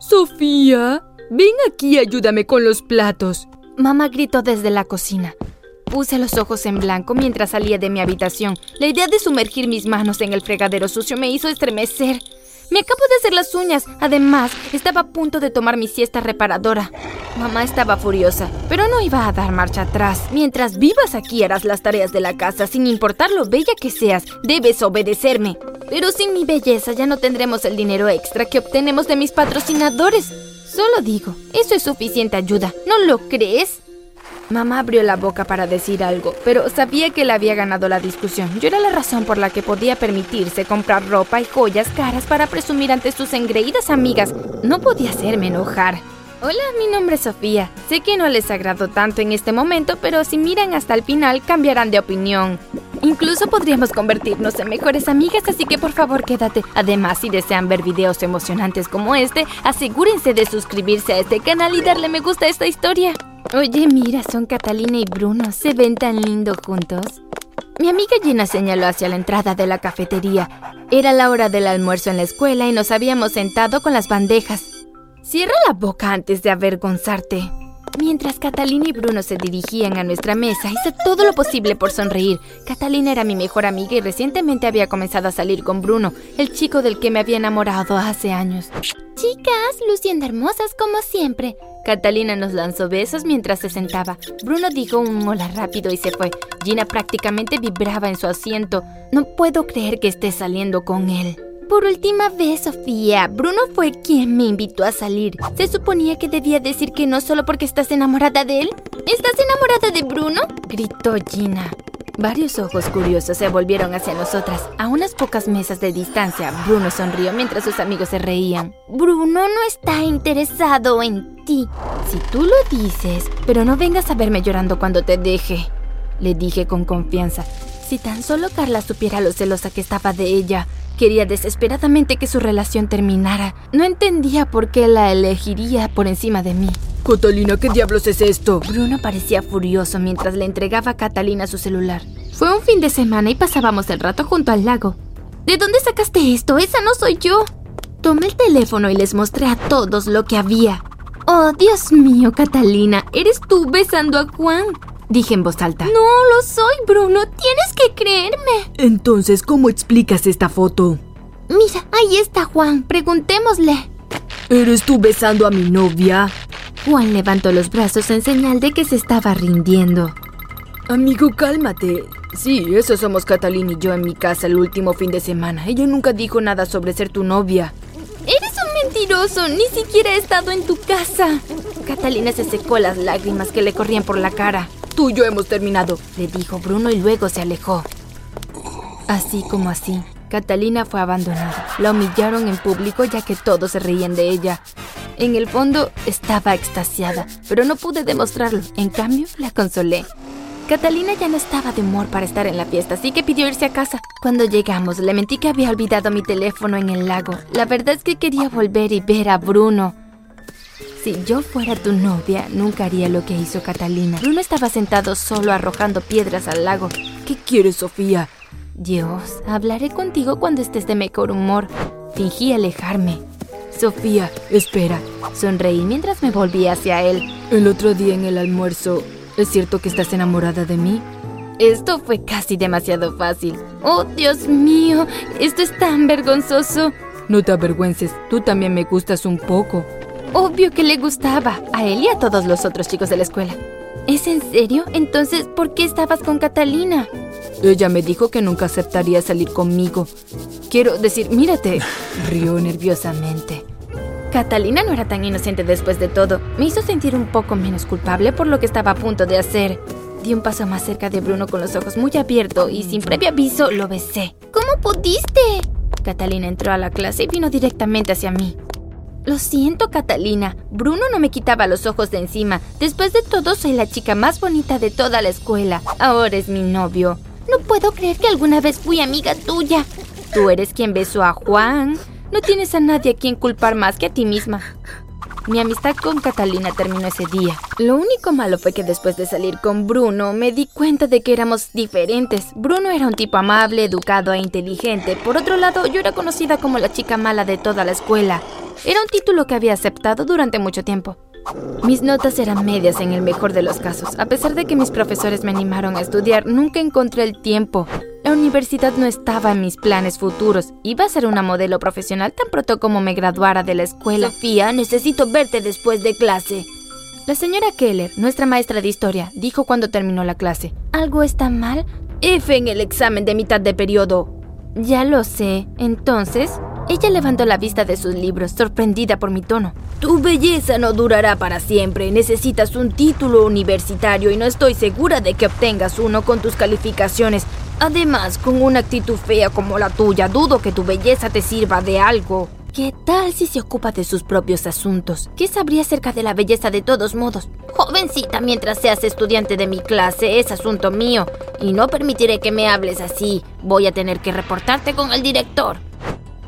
Sofía, ven aquí y ayúdame con los platos. Mamá gritó desde la cocina. Puse los ojos en blanco mientras salía de mi habitación. La idea de sumergir mis manos en el fregadero sucio me hizo estremecer. Me acabo de hacer las uñas. Además, estaba a punto de tomar mi siesta reparadora. Mamá estaba furiosa, pero no iba a dar marcha atrás. Mientras vivas aquí harás las tareas de la casa, sin importar lo bella que seas. Debes obedecerme. Pero sin mi belleza ya no tendremos el dinero extra que obtenemos de mis patrocinadores. Solo digo, eso es suficiente ayuda. ¿No lo crees? Mamá abrió la boca para decir algo, pero sabía que le había ganado la discusión. Yo era la razón por la que podía permitirse comprar ropa y joyas caras para presumir ante sus engreídas amigas. No podía hacerme enojar. Hola, mi nombre es Sofía. Sé que no les agrado tanto en este momento, pero si miran hasta el final cambiarán de opinión. Incluso podríamos convertirnos en mejores amigas, así que por favor quédate. Además, si desean ver videos emocionantes como este, asegúrense de suscribirse a este canal y darle me gusta a esta historia. Oye, mira, son Catalina y Bruno. Se ven tan lindos juntos. Mi amiga Gina señaló hacia la entrada de la cafetería. Era la hora del almuerzo en la escuela y nos habíamos sentado con las bandejas. Cierra la boca antes de avergonzarte. Mientras Catalina y Bruno se dirigían a nuestra mesa, hice todo lo posible por sonreír. Catalina era mi mejor amiga y recientemente había comenzado a salir con Bruno, el chico del que me había enamorado hace años. Chicas, luciendo hermosas como siempre. Catalina nos lanzó besos mientras se sentaba. Bruno dijo un hola rápido y se fue. Gina prácticamente vibraba en su asiento. No puedo creer que esté saliendo con él. Por última vez, Sofía, Bruno fue quien me invitó a salir. Se suponía que debía decir que no solo porque estás enamorada de él. ¿Estás enamorada de Bruno? gritó Gina. Varios ojos curiosos se volvieron hacia nosotras. A unas pocas mesas de distancia, Bruno sonrió mientras sus amigos se reían. Bruno no está interesado en ti. Si tú lo dices, pero no vengas a verme llorando cuando te deje, le dije con confianza. Si tan solo Carla supiera lo celosa que estaba de ella, quería desesperadamente que su relación terminara. No entendía por qué la elegiría por encima de mí. Catalina, ¿qué diablos es esto? Bruno parecía furioso mientras le entregaba a Catalina su celular. Fue un fin de semana y pasábamos el rato junto al lago. ¿De dónde sacaste esto? Esa no soy yo. Tomé el teléfono y les mostré a todos lo que había. Oh, Dios mío, Catalina, eres tú besando a Juan. Dije en voz alta. No lo soy, Bruno. Tienes que creerme. Entonces, ¿cómo explicas esta foto? Mira, ahí está Juan. Preguntémosle. ¿Eres tú besando a mi novia? Juan levantó los brazos en señal de que se estaba rindiendo. Amigo, cálmate. Sí, eso somos Catalina y yo en mi casa el último fin de semana. Ella nunca dijo nada sobre ser tu novia. Eres un mentiroso. Ni siquiera he estado en tu casa. Catalina se secó las lágrimas que le corrían por la cara. Tú y yo hemos terminado, le dijo Bruno y luego se alejó. Así como así, Catalina fue abandonada. La humillaron en público ya que todos se reían de ella. En el fondo estaba extasiada, pero no pude demostrarlo. En cambio, la consolé. Catalina ya no estaba de humor para estar en la fiesta, así que pidió irse a casa. Cuando llegamos, le mentí que había olvidado mi teléfono en el lago. La verdad es que quería volver y ver a Bruno. Si yo fuera tu novia, nunca haría lo que hizo Catalina. Bruno estaba sentado solo arrojando piedras al lago. ¿Qué quieres, Sofía? Dios, hablaré contigo cuando estés de mejor humor. Fingí alejarme. Sofía, espera. Sonreí mientras me volví hacia él. El otro día en el almuerzo, ¿es cierto que estás enamorada de mí? Esto fue casi demasiado fácil. Oh, Dios mío, esto es tan vergonzoso. No te avergüences, tú también me gustas un poco. Obvio que le gustaba, a él y a todos los otros chicos de la escuela. ¿Es en serio? Entonces, ¿por qué estabas con Catalina? Ella me dijo que nunca aceptaría salir conmigo. Quiero decir, mírate. Rió nerviosamente. Catalina no era tan inocente después de todo. Me hizo sentir un poco menos culpable por lo que estaba a punto de hacer. Di un paso más cerca de Bruno con los ojos muy abiertos y sin previo aviso lo besé. ¿Cómo pudiste? Catalina entró a la clase y vino directamente hacia mí. Lo siento, Catalina. Bruno no me quitaba los ojos de encima. Después de todo, soy la chica más bonita de toda la escuela. Ahora es mi novio. No puedo creer que alguna vez fui amiga tuya. Tú eres quien besó a Juan. No tienes a nadie a quien culpar más que a ti misma. Mi amistad con Catalina terminó ese día. Lo único malo fue que después de salir con Bruno me di cuenta de que éramos diferentes. Bruno era un tipo amable, educado e inteligente. Por otro lado, yo era conocida como la chica mala de toda la escuela. Era un título que había aceptado durante mucho tiempo. Mis notas eran medias en el mejor de los casos. A pesar de que mis profesores me animaron a estudiar, nunca encontré el tiempo. La universidad no estaba en mis planes futuros. Iba a ser una modelo profesional tan pronto como me graduara de la escuela. Sofía, necesito verte después de clase. La señora Keller, nuestra maestra de historia, dijo cuando terminó la clase. ¿Algo está mal? F en el examen de mitad de periodo. Ya lo sé. Entonces, ella levantó la vista de sus libros, sorprendida por mi tono. Tu belleza no durará para siempre. Necesitas un título universitario y no estoy segura de que obtengas uno con tus calificaciones. Además, con una actitud fea como la tuya, dudo que tu belleza te sirva de algo. ¿Qué tal si se ocupa de sus propios asuntos? ¿Qué sabría acerca de la belleza de todos modos? Jovencita, mientras seas estudiante de mi clase, es asunto mío. Y no permitiré que me hables así. Voy a tener que reportarte con el director.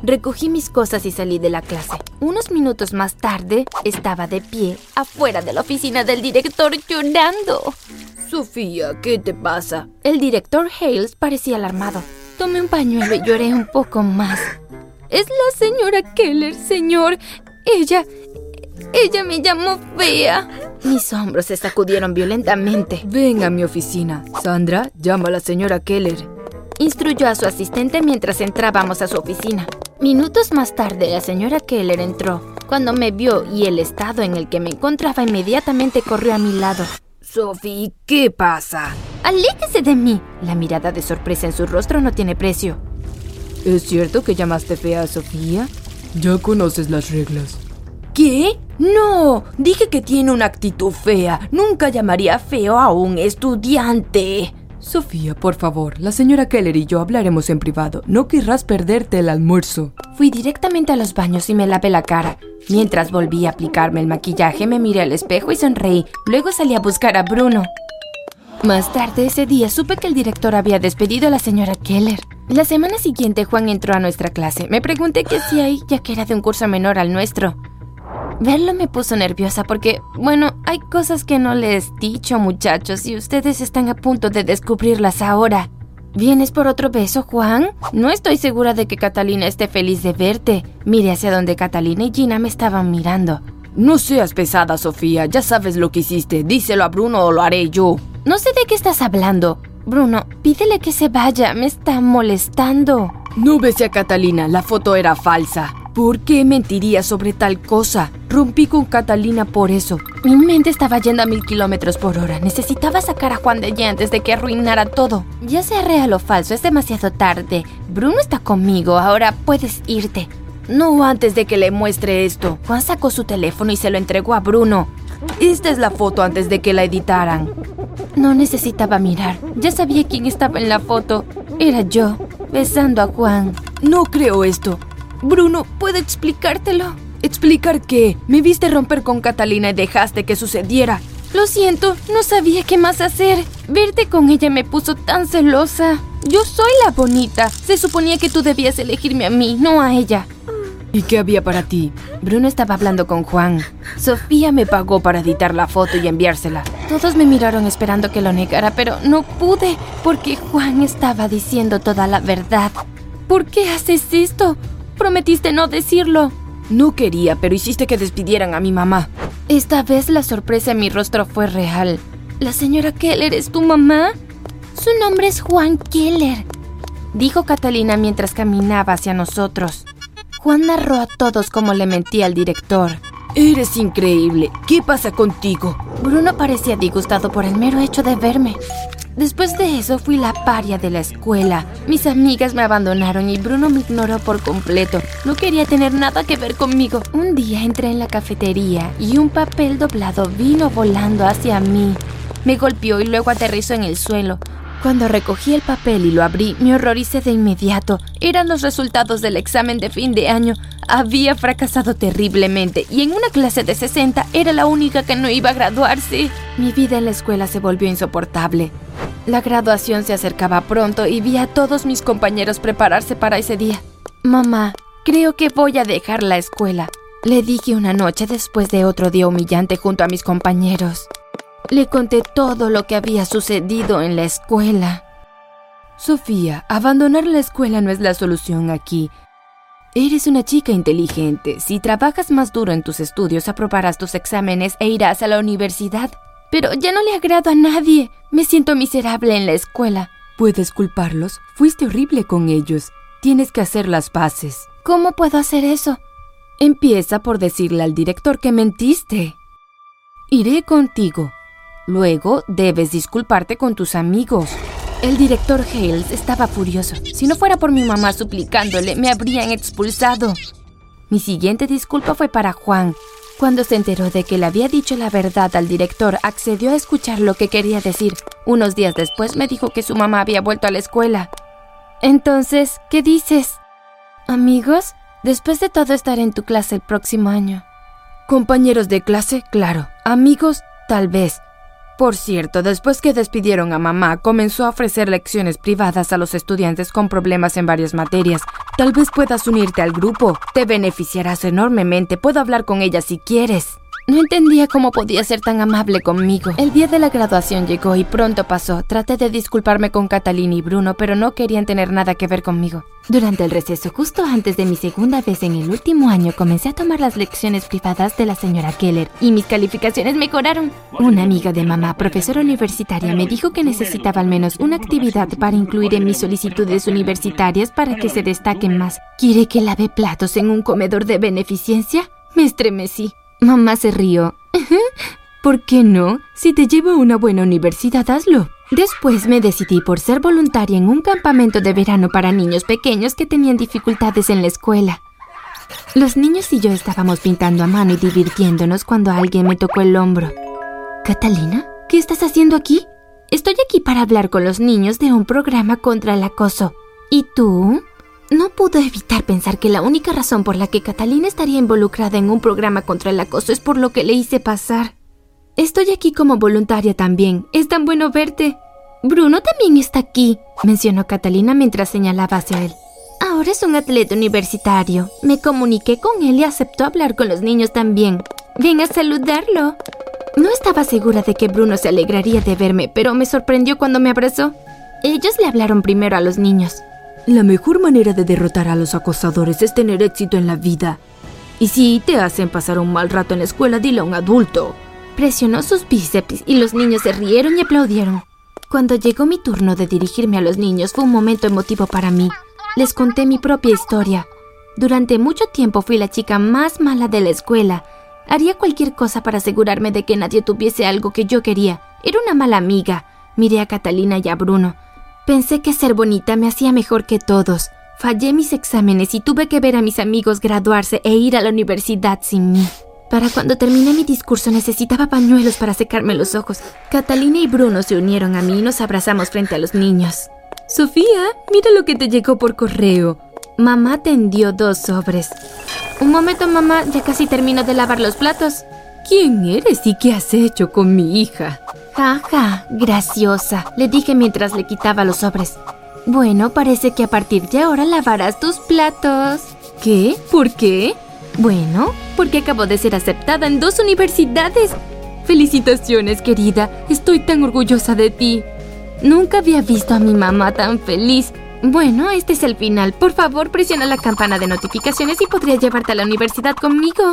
Recogí mis cosas y salí de la clase. Unos minutos más tarde, estaba de pie afuera de la oficina del director llorando. Sofía, ¿qué te pasa? El director Hales parecía alarmado. Tomé un pañuelo y lloré un poco más. Es la señora Keller, señor. Ella... Ella me llamó fea. Mis hombros se sacudieron violentamente. Ven a mi oficina. Sandra, llama a la señora Keller. Instruyó a su asistente mientras entrábamos a su oficina. Minutos más tarde, la señora Keller entró. Cuando me vio y el estado en el que me encontraba, inmediatamente corrió a mi lado. Sophie, ¿qué pasa? ¡Aléjese de mí! La mirada de sorpresa en su rostro no tiene precio. ¿Es cierto que llamaste fea a Sofía? Ya conoces las reglas. ¿Qué? No, dije que tiene una actitud fea. Nunca llamaría feo a un estudiante. Sofía, por favor, la señora Keller y yo hablaremos en privado. No querrás perderte el almuerzo. Fui directamente a los baños y me lavé la cara. Mientras volví a aplicarme el maquillaje, me miré al espejo y sonreí. Luego salí a buscar a Bruno. Más tarde ese día supe que el director había despedido a la señora Keller. La semana siguiente Juan entró a nuestra clase. Me pregunté qué hacía ahí, ya que era de un curso menor al nuestro. Verlo me puso nerviosa porque, bueno, hay cosas que no les he dicho, muchachos, y ustedes están a punto de descubrirlas ahora. ¿Vienes por otro beso, Juan? No estoy segura de que Catalina esté feliz de verte. Mire hacia donde Catalina y Gina me estaban mirando. No seas pesada, Sofía. Ya sabes lo que hiciste. Díselo a Bruno o lo haré yo. No sé de qué estás hablando. Bruno, pídele que se vaya. Me está molestando. No bese a Catalina. La foto era falsa. ¿Por qué mentiría sobre tal cosa? Rompí con Catalina por eso. Mi mente estaba yendo a mil kilómetros por hora. Necesitaba sacar a Juan de allí antes de que arruinara todo. Ya sea real o falso, es demasiado tarde. Bruno está conmigo, ahora puedes irte. No antes de que le muestre esto. Juan sacó su teléfono y se lo entregó a Bruno. Esta es la foto antes de que la editaran. No necesitaba mirar. Ya sabía quién estaba en la foto. Era yo, besando a Juan. No creo esto. Bruno, ¿puedo explicártelo? ¿Explicar qué? Me viste romper con Catalina y dejaste que sucediera. Lo siento, no sabía qué más hacer. Verte con ella me puso tan celosa. Yo soy la bonita. Se suponía que tú debías elegirme a mí, no a ella. ¿Y qué había para ti? Bruno estaba hablando con Juan. Sofía me pagó para editar la foto y enviársela. Todos me miraron esperando que lo negara, pero no pude porque Juan estaba diciendo toda la verdad. ¿Por qué haces esto? Prometiste no decirlo. No quería, pero hiciste que despidieran a mi mamá. Esta vez la sorpresa en mi rostro fue real. ¿La señora Keller es tu mamá? Su nombre es Juan Keller, dijo Catalina mientras caminaba hacia nosotros. Juan narró a todos cómo le mentía al director. Eres increíble. ¿Qué pasa contigo? Bruno parecía disgustado por el mero hecho de verme. Después de eso fui la paria de la escuela. Mis amigas me abandonaron y Bruno me ignoró por completo. No quería tener nada que ver conmigo. Un día entré en la cafetería y un papel doblado vino volando hacia mí. Me golpeó y luego aterrizó en el suelo. Cuando recogí el papel y lo abrí, me horroricé de inmediato. Eran los resultados del examen de fin de año. Había fracasado terriblemente y en una clase de 60 era la única que no iba a graduarse. Mi vida en la escuela se volvió insoportable. La graduación se acercaba pronto y vi a todos mis compañeros prepararse para ese día. Mamá, creo que voy a dejar la escuela. Le dije una noche después de otro día humillante junto a mis compañeros. Le conté todo lo que había sucedido en la escuela. Sofía, abandonar la escuela no es la solución aquí. Eres una chica inteligente. Si trabajas más duro en tus estudios, aprobarás tus exámenes e irás a la universidad. Pero ya no le agrado a nadie. Me siento miserable en la escuela. Puedes culparlos. Fuiste horrible con ellos. Tienes que hacer las paces. ¿Cómo puedo hacer eso? Empieza por decirle al director que mentiste. Iré contigo. Luego debes disculparte con tus amigos. El director Hales estaba furioso. Si no fuera por mi mamá suplicándole, me habrían expulsado. Mi siguiente disculpa fue para Juan. Cuando se enteró de que le había dicho la verdad al director, accedió a escuchar lo que quería decir. Unos días después me dijo que su mamá había vuelto a la escuela. Entonces, ¿qué dices? Amigos, después de todo estaré en tu clase el próximo año. Compañeros de clase, claro. Amigos, tal vez. Por cierto, después que despidieron a mamá, comenzó a ofrecer lecciones privadas a los estudiantes con problemas en varias materias. Tal vez puedas unirte al grupo. Te beneficiarás enormemente. Puedo hablar con ella si quieres. No entendía cómo podía ser tan amable conmigo. El día de la graduación llegó y pronto pasó. Traté de disculparme con Catalina y Bruno, pero no querían tener nada que ver conmigo. Durante el receso, justo antes de mi segunda vez en el último año, comencé a tomar las lecciones privadas de la señora Keller y mis calificaciones mejoraron. Una amiga de mamá, profesora universitaria, me dijo que necesitaba al menos una actividad para incluir en mis solicitudes universitarias para que se destaquen más. ¿Quiere que lave platos en un comedor de beneficencia? Me estremecí. Mamá se rió. ¿Por qué no? Si te llevo a una buena universidad, hazlo. Después me decidí por ser voluntaria en un campamento de verano para niños pequeños que tenían dificultades en la escuela. Los niños y yo estábamos pintando a mano y divirtiéndonos cuando alguien me tocó el hombro. Catalina, ¿qué estás haciendo aquí? Estoy aquí para hablar con los niños de un programa contra el acoso. ¿Y tú? No pude evitar pensar que la única razón por la que Catalina estaría involucrada en un programa contra el acoso es por lo que le hice pasar. Estoy aquí como voluntaria también. Es tan bueno verte. Bruno también está aquí, mencionó Catalina mientras señalaba hacia él. Ahora es un atleta universitario. Me comuniqué con él y aceptó hablar con los niños también. Ven a saludarlo. No estaba segura de que Bruno se alegraría de verme, pero me sorprendió cuando me abrazó. Ellos le hablaron primero a los niños. La mejor manera de derrotar a los acosadores es tener éxito en la vida. Y si te hacen pasar un mal rato en la escuela, dile a un adulto. Presionó sus bíceps y los niños se rieron y aplaudieron. Cuando llegó mi turno de dirigirme a los niños fue un momento emotivo para mí. Les conté mi propia historia. Durante mucho tiempo fui la chica más mala de la escuela. Haría cualquier cosa para asegurarme de que nadie tuviese algo que yo quería. Era una mala amiga. Miré a Catalina y a Bruno. Pensé que ser bonita me hacía mejor que todos. Fallé mis exámenes y tuve que ver a mis amigos graduarse e ir a la universidad sin mí. Para cuando terminé mi discurso necesitaba pañuelos para secarme los ojos. Catalina y Bruno se unieron a mí y nos abrazamos frente a los niños. Sofía, mira lo que te llegó por correo. Mamá tendió dos sobres. Un momento, mamá, ya casi termino de lavar los platos. ¿Quién eres y qué has hecho con mi hija? Jaja, graciosa, le dije mientras le quitaba los sobres. Bueno, parece que a partir de ahora lavarás tus platos. ¿Qué? ¿Por qué? Bueno, porque acabo de ser aceptada en dos universidades. Felicitaciones, querida. Estoy tan orgullosa de ti. Nunca había visto a mi mamá tan feliz. Bueno, este es el final. Por favor, presiona la campana de notificaciones y podría llevarte a la universidad conmigo.